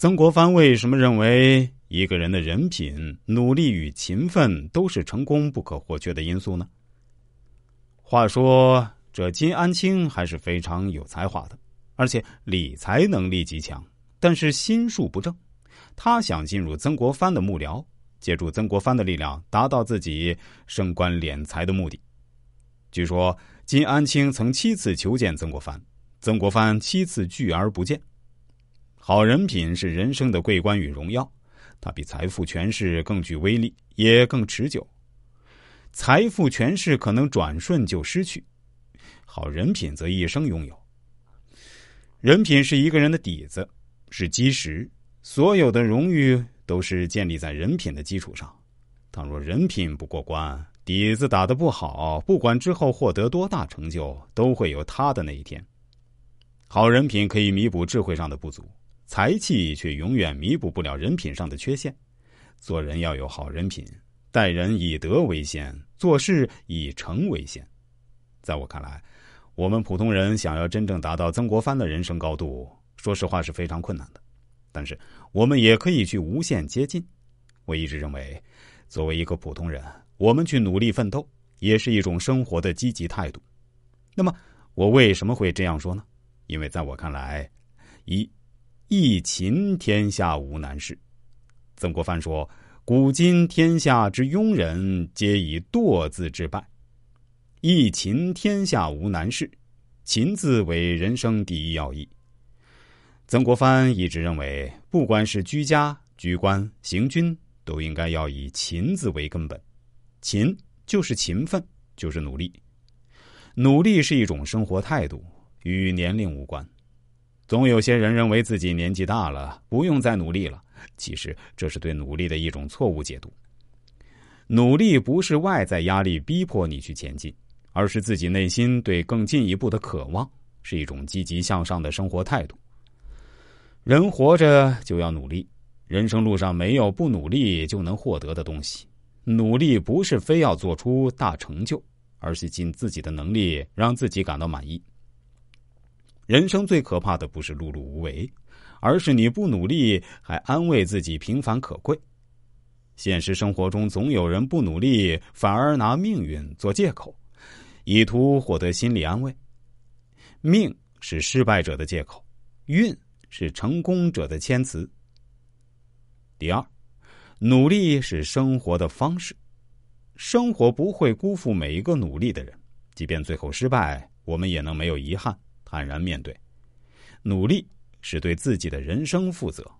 曾国藩为什么认为一个人的人品、努力与勤奋都是成功不可或缺的因素呢？话说，这金安清还是非常有才华的，而且理财能力极强，但是心术不正。他想进入曾国藩的幕僚，借助曾国藩的力量，达到自己升官敛财的目的。据说，金安清曾七次求见曾国藩，曾国藩七次拒而不见。好人品是人生的桂冠与荣耀，它比财富权势更具威力，也更持久。财富权势可能转瞬就失去，好人品则一生拥有。人品是一个人的底子，是基石，所有的荣誉都是建立在人品的基础上。倘若人品不过关，底子打得不好，不管之后获得多大成就，都会有塌的那一天。好人品可以弥补智慧上的不足。财气却永远弥补不了人品上的缺陷。做人要有好人品，待人以德为先，做事以诚为先。在我看来，我们普通人想要真正达到曾国藩的人生高度，说实话是非常困难的。但是，我们也可以去无限接近。我一直认为，作为一个普通人，我们去努力奋斗，也是一种生活的积极态度。那么，我为什么会这样说呢？因为在我看来，一。一勤天下无难事。曾国藩说：“古今天下之庸人，皆以惰字致败。一勤天下无难事，勤字为人生第一要义。”曾国藩一直认为，不管是居家、居官、行军，都应该要以勤字为根本。勤就是勤奋，就是努力。努力是一种生活态度，与年龄无关。总有些人认为自己年纪大了，不用再努力了。其实这是对努力的一种错误解读。努力不是外在压力逼迫你去前进，而是自己内心对更进一步的渴望，是一种积极向上的生活态度。人活着就要努力，人生路上没有不努力就能获得的东西。努力不是非要做出大成就，而是尽自己的能力，让自己感到满意。人生最可怕的不是碌碌无为，而是你不努力还安慰自己平凡可贵。现实生活中总有人不努力，反而拿命运做借口，以图获得心理安慰。命是失败者的借口，运是成功者的谦词。第二，努力是生活的方式，生活不会辜负每一个努力的人，即便最后失败，我们也能没有遗憾。坦然面对，努力是对自己的人生负责。